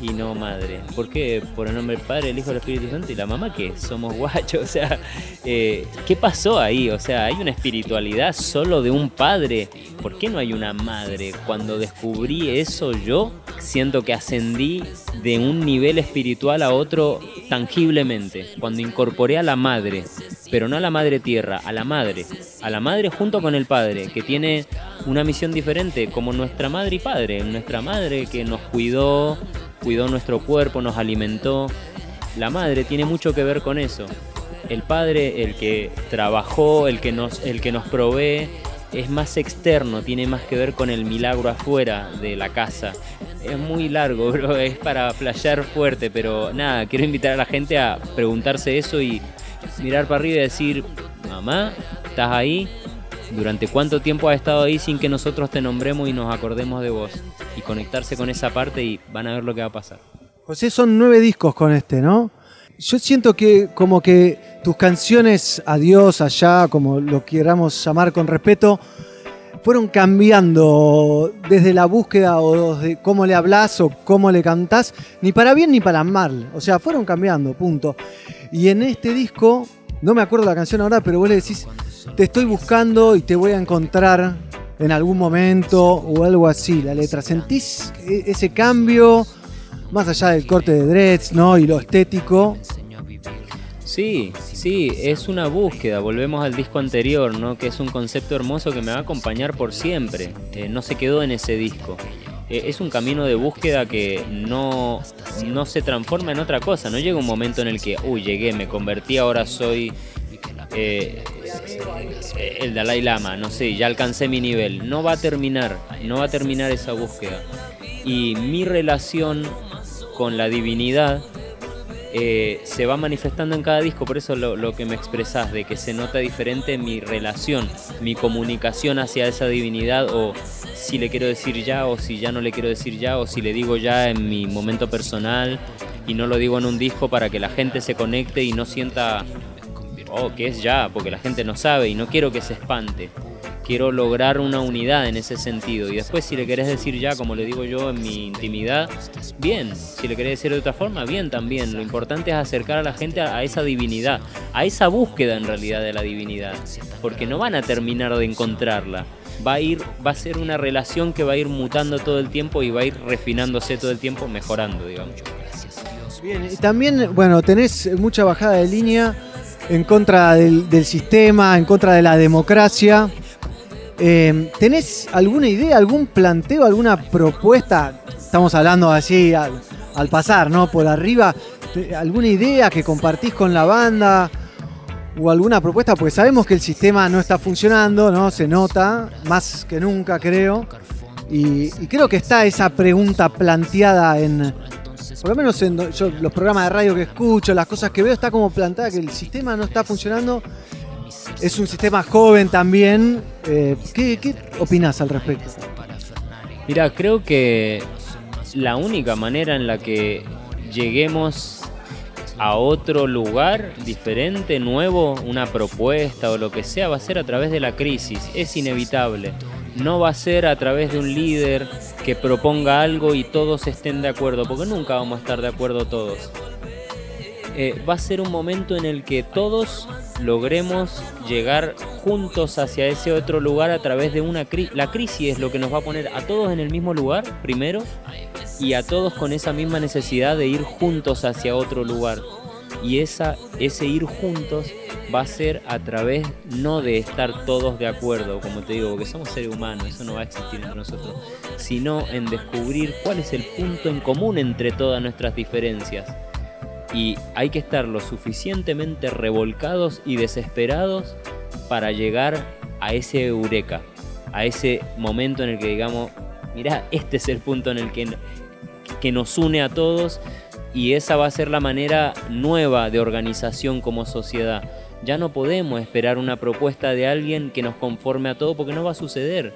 S5: y no madre? ¿Por qué por el nombre del Padre, el Hijo y el Espíritu Santo y la mamá que somos guachos? (laughs) O sea, eh, ¿qué pasó ahí? O sea, ¿hay una espiritualidad solo de un padre? ¿Por qué no hay una madre? Cuando descubrí eso yo, siento que ascendí de un nivel espiritual a otro tangiblemente. Cuando incorporé a la madre, pero no a la madre tierra, a la madre. A la madre junto con el padre, que tiene una misión diferente, como nuestra madre y padre. Nuestra madre que nos cuidó, cuidó nuestro cuerpo, nos alimentó. La madre tiene mucho que ver con eso. El padre, el que trabajó, el que nos, el que nos provee, es más externo, tiene más que ver con el milagro afuera de la casa. Es muy largo, (laughs) bro, es para flashear fuerte, pero nada, quiero invitar a la gente a preguntarse eso y mirar para arriba y decir, mamá, ¿estás ahí? ¿Durante cuánto tiempo has estado ahí sin que nosotros te nombremos y nos acordemos de vos? Y conectarse con esa parte y van a ver lo que va a pasar.
S2: José, son nueve discos con este, ¿no? Yo siento que como que tus canciones a Dios, allá, como lo queramos llamar con respeto, fueron cambiando desde la búsqueda o de cómo le hablas o cómo le cantás, ni para bien ni para mal. O sea, fueron cambiando, punto. Y en este disco, no me acuerdo la canción ahora, pero vos le decís, te estoy buscando y te voy a encontrar en algún momento o algo así, la letra. ¿Sentís e- ese cambio? Más allá del corte de dreads, ¿no? Y lo estético.
S5: Sí, sí, es una búsqueda. Volvemos al disco anterior, ¿no? Que es un concepto hermoso que me va a acompañar por siempre. Eh, no se quedó en ese disco. Eh, es un camino de búsqueda que no, no se transforma en otra cosa. No llega un momento en el que, uy, llegué, me convertí, ahora soy eh, el Dalai Lama, no sé, ya alcancé mi nivel. No va a terminar, no va a terminar esa búsqueda. Y mi relación con la divinidad eh, se va manifestando en cada disco, por eso lo, lo que me expresás, de que se nota diferente mi relación, mi comunicación hacia esa divinidad, o si le quiero decir ya, o si ya no le quiero decir ya, o si le digo ya en mi momento personal y no lo digo en un disco para que la gente se conecte y no sienta, oh, que es ya, porque la gente no sabe y no quiero que se espante. Quiero lograr una unidad en ese sentido. Y después si le querés decir ya, como le digo yo en mi intimidad, bien. Si le querés decir de otra forma, bien también. Lo importante es acercar a la gente a, esa divinidad, a esa búsqueda en realidad de la divinidad. Porque no van a terminar de encontrarla. Va a ir, va a ser una relación que va a ir mutando todo el tiempo y va a ir refinándose todo el tiempo, mejorando, digamos.
S2: Bien, también, bueno, tenés mucha bajada de línea en contra del, sistema, en contra de la democracia. Eh, ¿Tenés alguna idea, algún planteo, alguna propuesta? Estamos hablando así al, pasar, ¿no? Por arriba. ¿Te- ¿Alguna idea que compartís con la banda? ¿O alguna propuesta? Porque sabemos que el sistema no está funcionando, ¿no? Se nota, más que nunca creo. Y, y creo que está esa pregunta planteada en, por lo menos en los programas de radio que escucho, las cosas que veo, está como planteada que el sistema no está funcionando. Es un sistema joven también. Eh, ¿qué, qué opinás al respecto?
S5: Mira, creo que la única manera en la que lleguemos a otro lugar diferente, nuevo, una propuesta o lo que sea, va a ser a través de la crisis. Es inevitable. No va a ser a través de un líder que proponga algo y todos estén de acuerdo, porque nunca vamos a estar de acuerdo todos. Eh, va a ser un momento en el que todos logremos llegar juntos hacia ese otro lugar a través de una crisis. La crisis es lo que nos va a poner a todos en el mismo lugar, primero, y a todos con esa misma necesidad de ir juntos hacia otro lugar. Y esa, ese ir juntos va a ser a través no de estar todos de acuerdo, como te digo, porque somos seres humanos, eso no va a existir entre nosotros, sino en descubrir cuál es el punto en común entre todas nuestras diferencias. Y hay que estar lo suficientemente revolcados y desesperados para llegar a ese eureka, a ese momento en el que digamos, mira, este es el punto en el que, que nos une a todos y esa va a ser la manera nueva de organización como sociedad. Ya no podemos esperar una propuesta de alguien que nos conforme a todo porque no va a suceder.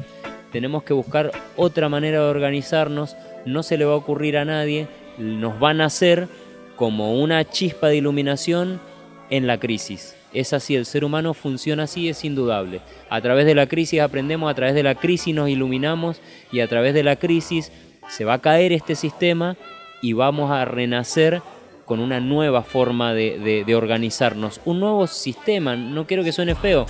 S5: Tenemos que buscar otra manera de organizarnos, no se le va a ocurrir a nadie, nos van a hacer como una chispa de iluminación en la crisis. Es así, el ser humano funciona así, es indudable. A través de la crisis aprendemos, a través de la crisis nos iluminamos y a través de la crisis se va a caer este sistema y vamos a renacer con una nueva forma de, de- de organizarnos. Un nuevo sistema, no quiero que suene feo,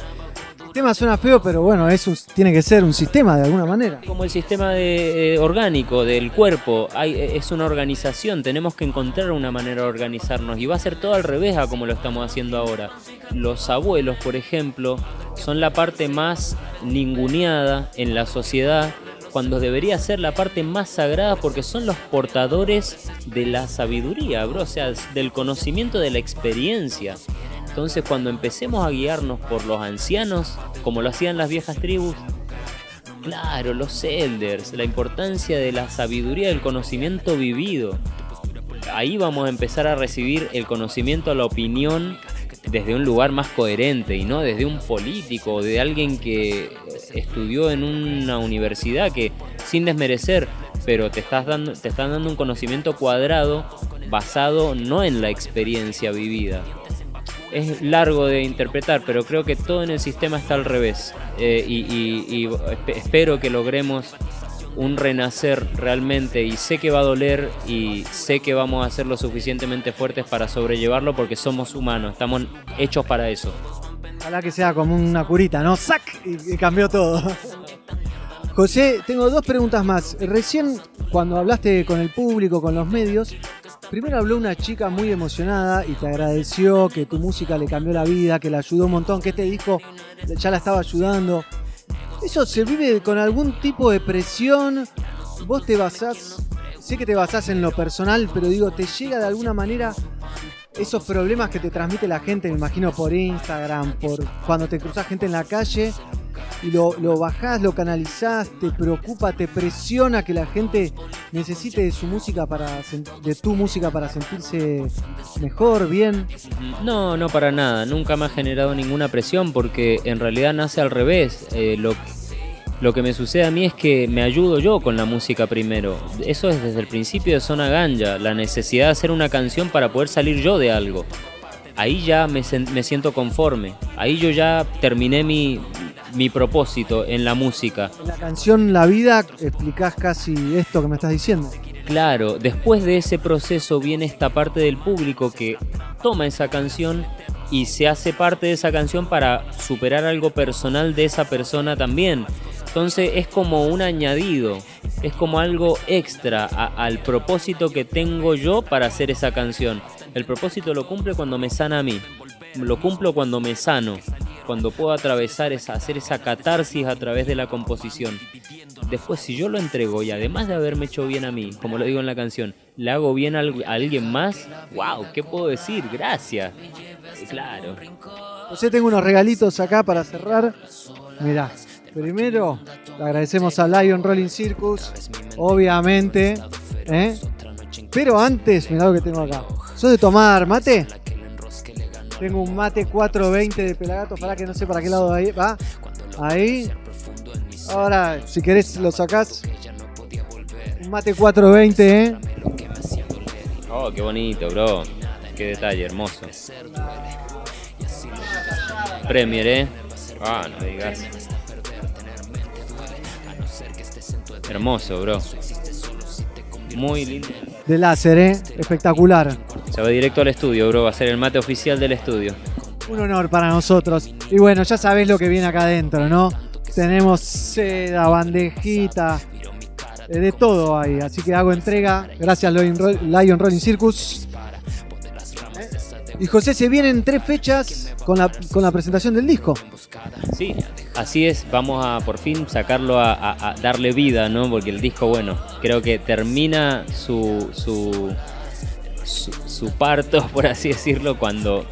S2: El tema suena feo, pero bueno, es un- tiene que ser un sistema de alguna manera.
S5: como el sistema de- eh, orgánico del cuerpo, hay, eh, es una organización, tenemos que encontrar una manera de organizarnos y va a ser todo al revés a como lo estamos haciendo ahora. Los abuelos, por ejemplo, son la parte más ninguneada en la sociedad cuando debería ser la parte más sagrada porque son los portadores de la sabiduría, bro, o sea, del conocimiento de la experiencia. Entonces cuando empecemos a guiarnos por los ancianos, como lo hacían las viejas tribus, Claro, los elders, la importancia de la sabiduría del conocimiento vivido. Ahí vamos a empezar a recibir el conocimiento, la opinión desde un lugar más coherente y no desde un político o de alguien que estudió en una universidad que sin desmerecer, pero te estás dando te están dando un conocimiento cuadrado basado no en la experiencia vivida es largo de interpretar, pero creo que todo en el sistema está al revés. Eh, y y- y espe- espero que logremos un renacer realmente y sé que va a doler y sé que vamos a ser lo suficientemente fuertes para sobrellevarlo porque somos humanos, estamos hechos para eso.
S2: Ojalá que sea como una curita, ¿no? ¡Sac! Y, cambió todo. (laughs) José, tengo dos preguntas más. Recién, cuando hablaste con el público, con los medios, primero habló una chica muy emocionada y te agradeció que tu música le cambió la vida, que la ayudó un montón, que este disco ya la estaba ayudando. ¿Eso se vive con algún tipo de presión? ¿Vos te basás, sé que te basás en lo personal, pero digo, ¿te llega de alguna manera esos problemas que te transmite la gente, me imagino por Instagram, por cuando te cruzas gente en la calle y lo, lo bajás, lo canalizás, te preocupa, te presiona que la gente necesite de su música para de tu música para sentirse mejor, bien.
S5: No, no para nada, nunca me ha generado ninguna presión porque en realidad nace al revés. Eh, lo, lo que me sucede a mí es que me ayudo yo con la música primero. Eso es desde el principio de Zona Ganja, la necesidad de hacer una canción para poder salir yo de algo. Ahí ya me, me siento conforme, ahí yo ya terminé mi, mi propósito en la música.
S2: En la canción La Vida explicás casi esto que me estás diciendo.
S5: Claro, después de ese proceso viene esta parte del público que toma esa canción y se hace parte de esa canción para superar algo personal de esa persona también. Entonces es como un añadido, es como algo extra a- al propósito que tengo yo para hacer esa canción. El propósito lo cumple cuando me sana a mí, lo cumplo cuando me sano. cuando puedo atravesar esa, hacer esa catarsis a través de la composición. Después, si yo lo entrego y además de haberme hecho bien a mí, como lo digo en la canción, le hago bien a, alguien más, wow, ¿qué puedo decir? Gracias. Claro.
S2: José, tengo unos regalitos acá para cerrar. Mirá, primero le agradecemos a Lion Rolling Circus, obviamente. ¿eh? Pero antes, mirá lo que tengo acá. ¿Sos de tomar mate? Tengo un mate 420 de Pelagato, para que no sé para qué lado va. Ahí. Ahora, si querés lo sacás. Un mate 420, ¿eh?
S5: Oh, qué bonito, bro. Qué detalle, hermoso. Premier, ¿eh? Ah, no digas. Hermoso, bro. Muy lindo.
S2: De láser, ¿eh? Espectacular.
S5: Se va directo al estudio, bro. Va a ser el mate oficial del estudio.
S2: Un honor para nosotros. Y bueno, ya sabés lo que viene acá adentro, ¿no? Tenemos seda, bandejita, eh, de todo ahí. Así que hago entrega. Gracias Lion Rolling Circus. Y José, se vienen tres fechas con la, con la presentación del disco.
S5: Sí, así es. Vamos a por fin sacarlo a, darle vida, ¿no? Porque el disco, bueno, creo que termina su, su, su, parto, (laughs) por así decirlo, cuando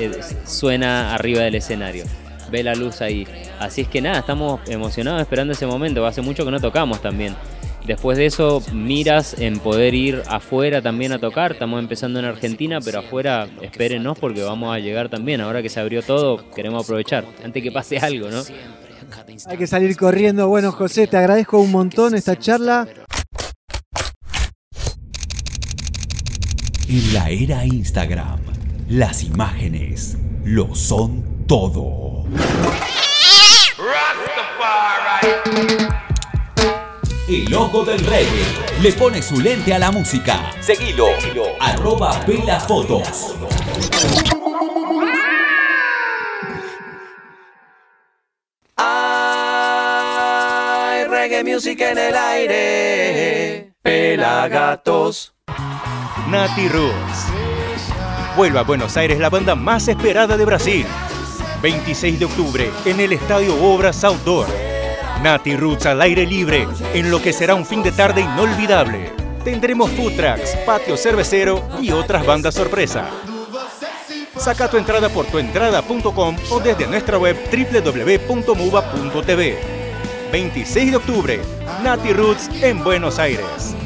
S5: eh, suena arriba del escenario. Ve la luz ahí. Así es que nada, estamos emocionados esperando ese momento. Hace mucho que no tocamos también. Después de eso, miras en poder ir afuera también a tocar. Estamos empezando en Argentina, pero afuera espérenos porque vamos a llegar también. Ahora que se abrió todo, queremos aprovechar antes que pase algo, ¿no?
S2: Hay que salir corriendo. Bueno, José, te agradezco un montón esta charla.
S6: En la era Instagram, las imágenes lo son todo. El ojo del reggae le pone su lente a la música. Seguilo. Arroba Fotos.
S7: Hay reggae music en el aire. Pelagatos.
S8: Nati Roots. Vuelve a Buenos Aires la banda más esperada de Brasil. 26 de octubre en el Estadio Obras Outdoor. Nati Roots al aire libre, en lo que será un fin de tarde inolvidable. Tendremos food trucks, patio cervecero y otras bandas sorpresa. Saca tu entrada por tuentrada.com o desde nuestra web www.muba.tv. 26 de octubre, Nati Roots en Buenos Aires.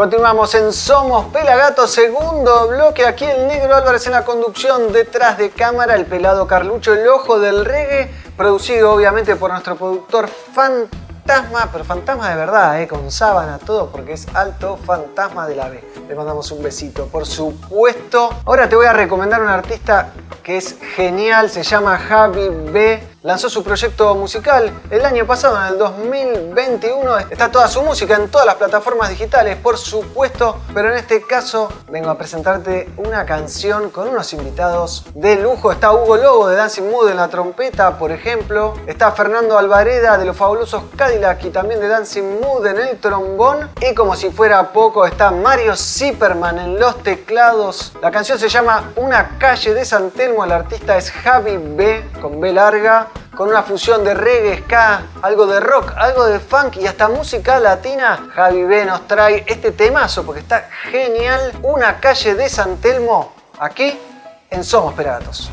S2: Continuamos en Somos Pelagato, segundo bloque. Aquí el negro Álvarez en la conducción, detrás de cámara, el pelado Carlucho, el ojo del reggae, producido obviamente por nuestro productor Fantasma, pero fantasma de verdad, ¿eh? con sábana, todo, porque es alto fantasma de la B. Le mandamos un besito, por supuesto. Ahora te voy a recomendar un artista que es genial, se llama Javi B lanzó su proyecto musical el año pasado, en el 2021. Está toda su música en todas las plataformas digitales, por supuesto, pero en este caso vengo a presentarte una canción con unos invitados de lujo. Está Hugo Lobo de Dancing Mood en la trompeta, por ejemplo. Está Fernando Alvareda de los fabulosos Cadillac y también de Dancing Mood en el trombón. Y como si fuera poco, está Mario Zipperman en los teclados. La canción se llama Una calle de San Telmo. El artista es Javi B con B larga con una fusión de reggae, ska, algo de rock, algo de funk y hasta música latina, Javi B nos trae este temazo porque está genial, una calle de San Telmo, aquí en Somos Pelagatos.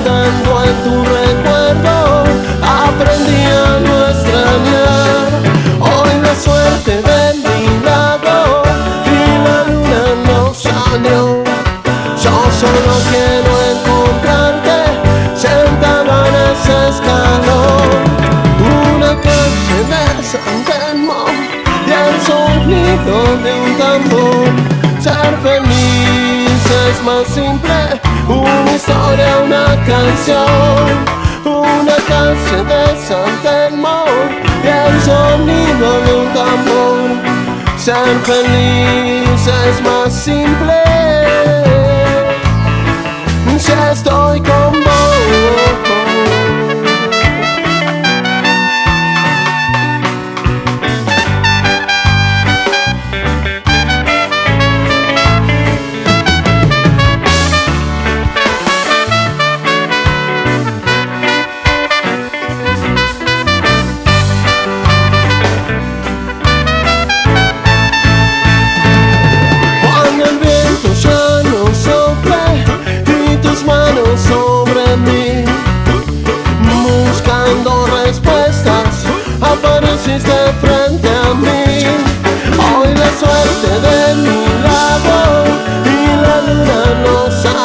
S9: Naufragando en tu recuerdo, aprendí a no extrañar. Hoy la suerte de mi lado y la luna no salió. Yo solo quiero encontrarte sentada en ese escalón. Una calle de San Telmo y el sonido de un tambor. Ser feliz es más simple, una historia, una canción. Una calle de San Telmo y el sonido de un tambor. Ser feliz es más simple si estoy con vos.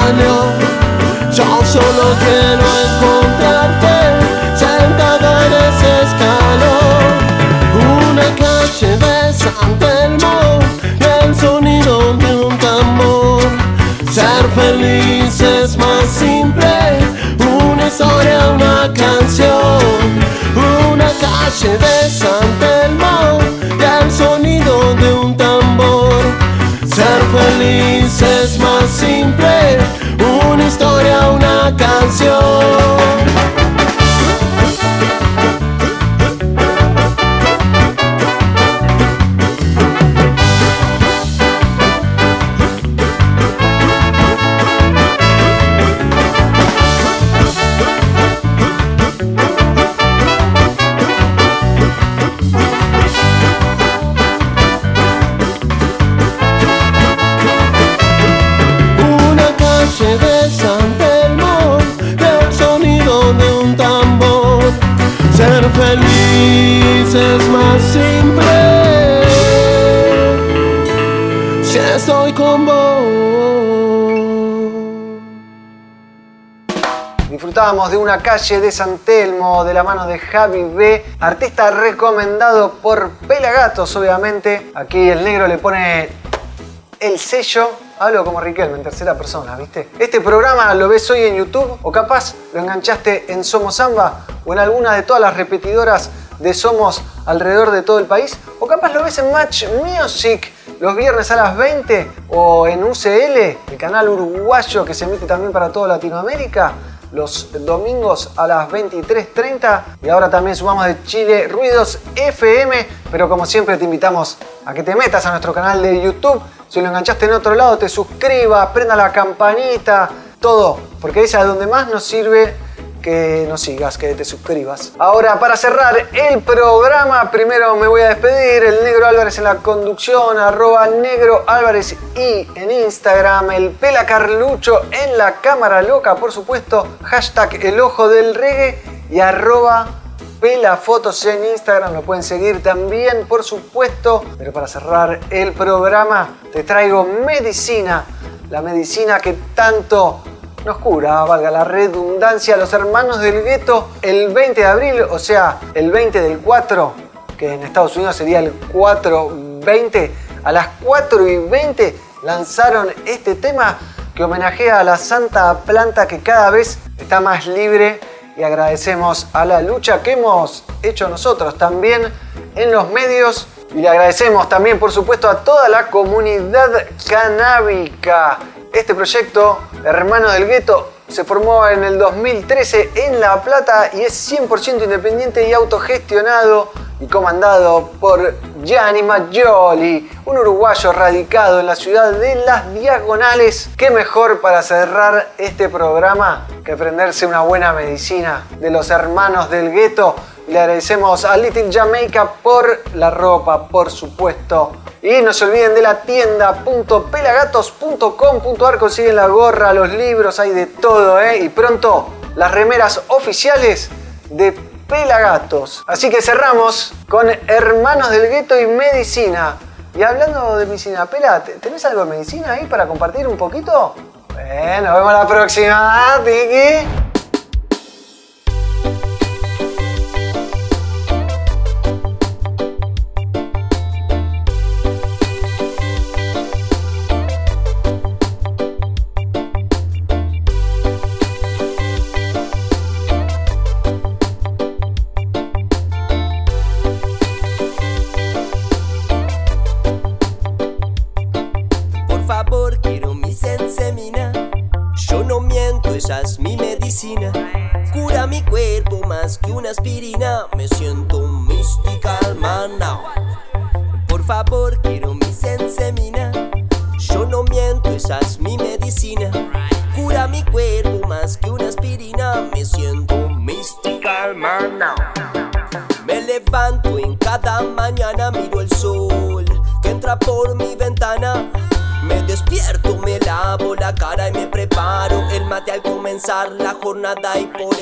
S9: Salió. Yo solo quiero encontrarte sentada en ese escalón. Una calle de San Telmo el sonido de un tambor. Ser feliz es más simple, una historia, una canción. Una calle de San canción. Calle de San Telmo de
S2: la mano de Javi B, artista recomendado por Pelagatos, obviamente. Aquí el negro le pone el sello. Hablo como Riquelme en tercera persona, ¿viste? Este programa lo ves hoy en YouTube o capaz lo enganchaste en Somos Samba o en alguna de todas las repetidoras de Somos alrededor de todo el país o capaz lo ves en Match Music los viernes a las 20 o en UCL, el canal uruguayo que se emite también para toda Latinoamérica los domingos a las 23.30 y ahora también sumamos de Chile Ruidos FM, pero como siempre te invitamos a que te metas a nuestro canal de YouTube, si lo enganchaste en otro lado te suscribas, prenda la campanita, todo, porque esa es donde más nos sirve que nos sigas, que te suscribas. Ahora, para cerrar el programa, primero me voy a despedir. El Negro Álvarez en la conducción, arroba Negro Álvarez y en Instagram, el Pela Carlucho en la cámara loca, por supuesto, hashtag el ojo del reggae y arroba Pela Fotos en Instagram, lo pueden seguir también, por supuesto. Pero para cerrar el programa, te traigo medicina, la medicina que tanto nos cura, valga la redundancia, los hermanos del gueto el 20 de abril, o sea, el 20 del 4, que en Estados Unidos sería el 4-20, a las 4 y 20 lanzaron este tema que homenajea a la santa planta que cada vez está más libre y agradecemos a la lucha que hemos hecho nosotros también en los medios y le agradecemos también por supuesto a toda la comunidad canábica. Este proyecto, Hermano del Gueto, se formó en el 2013 en La Plata y es 100% independiente y autogestionado y comandado por Gianni Maggioli, un uruguayo radicado en la ciudad de Las Diagonales. ¿Qué mejor para cerrar este programa que prenderse una buena medicina de los hermanos del gueto? Le agradecemos a Little Jamaica por la ropa, por supuesto, Y no se olviden de la tienda.pelagatos.com.ar, consiguen la gorra, los libros, hay de todo, ¿eh? Y pronto las remeras oficiales de Pelagatos. Así que cerramos con Hermanos del Gueto y Medicina. Y hablando de medicina, Pela, ¿tenés algo de medicina ahí para compartir un poquito? Bueno, nos vemos la próxima, Tiki.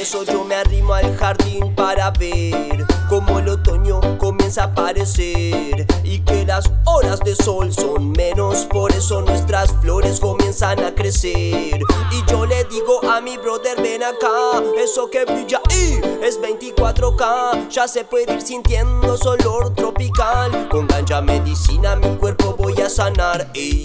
S7: Eso yo me arrimo al jardín para ver cómo el otoño comienza a aparecer y que las horas de sol son menos, por eso nuestras flores comienzan a crecer. Y yo le digo a mi brother, ven acá, eso que brilla y es 24K, ya se puede ir sintiendo su olor tropical. Con ganja medicina mi cuerpo voy a sanar. ey.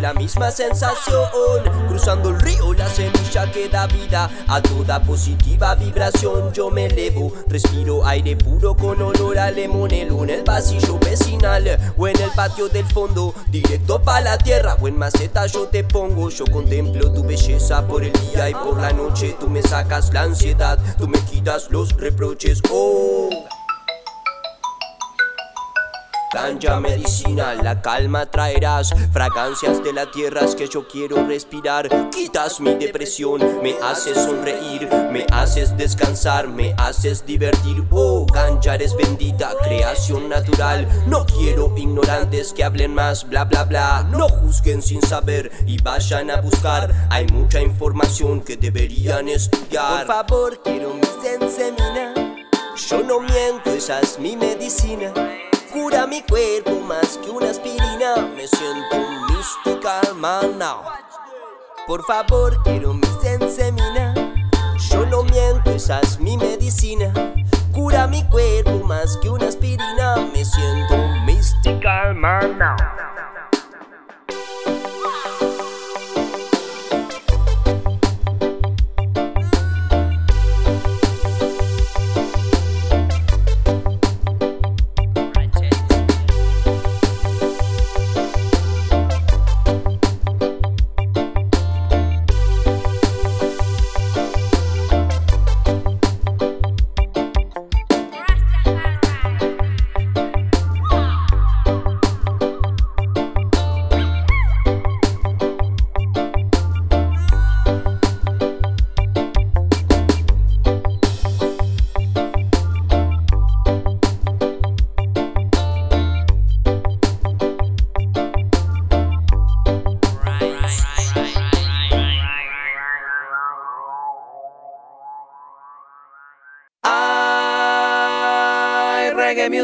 S7: La misma sensación. Cruzando el río, la semilla que da vida a toda positiva vibración. Yo me elevo, respiro aire puro con olor a lemonelo en el pasillo vecinal o en el patio del fondo. Directo pa' la tierra o en maceta yo te pongo. Yo contemplo tu belleza por el día y por la noche. Tú me sacas la ansiedad, tú me quitas los reproches. Oh. Ganja medicina, la calma traerás. Fragancias de la tierra es que yo quiero respirar. Quitas mi depresión, me haces sonreír, me haces descansar, me haces divertir. Oh, ganja eres bendita, creación natural. No quiero ignorantes que hablen más, bla bla bla. No juzguen sin saber y vayan a buscar. Hay mucha información que deberían estudiar. Por favor, quiero mi sensemina. Yo no miento, esa es mi medicina. Cura mi cuerpo más que una aspirina. Me siento mística, hermana. Por favor, quiero mi sensemina. Yo no miento, esa es mi medicina. Cura mi cuerpo más que una aspirina. Me siento mística, hermana.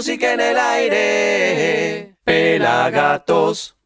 S7: Music en el aire. Pelagatos.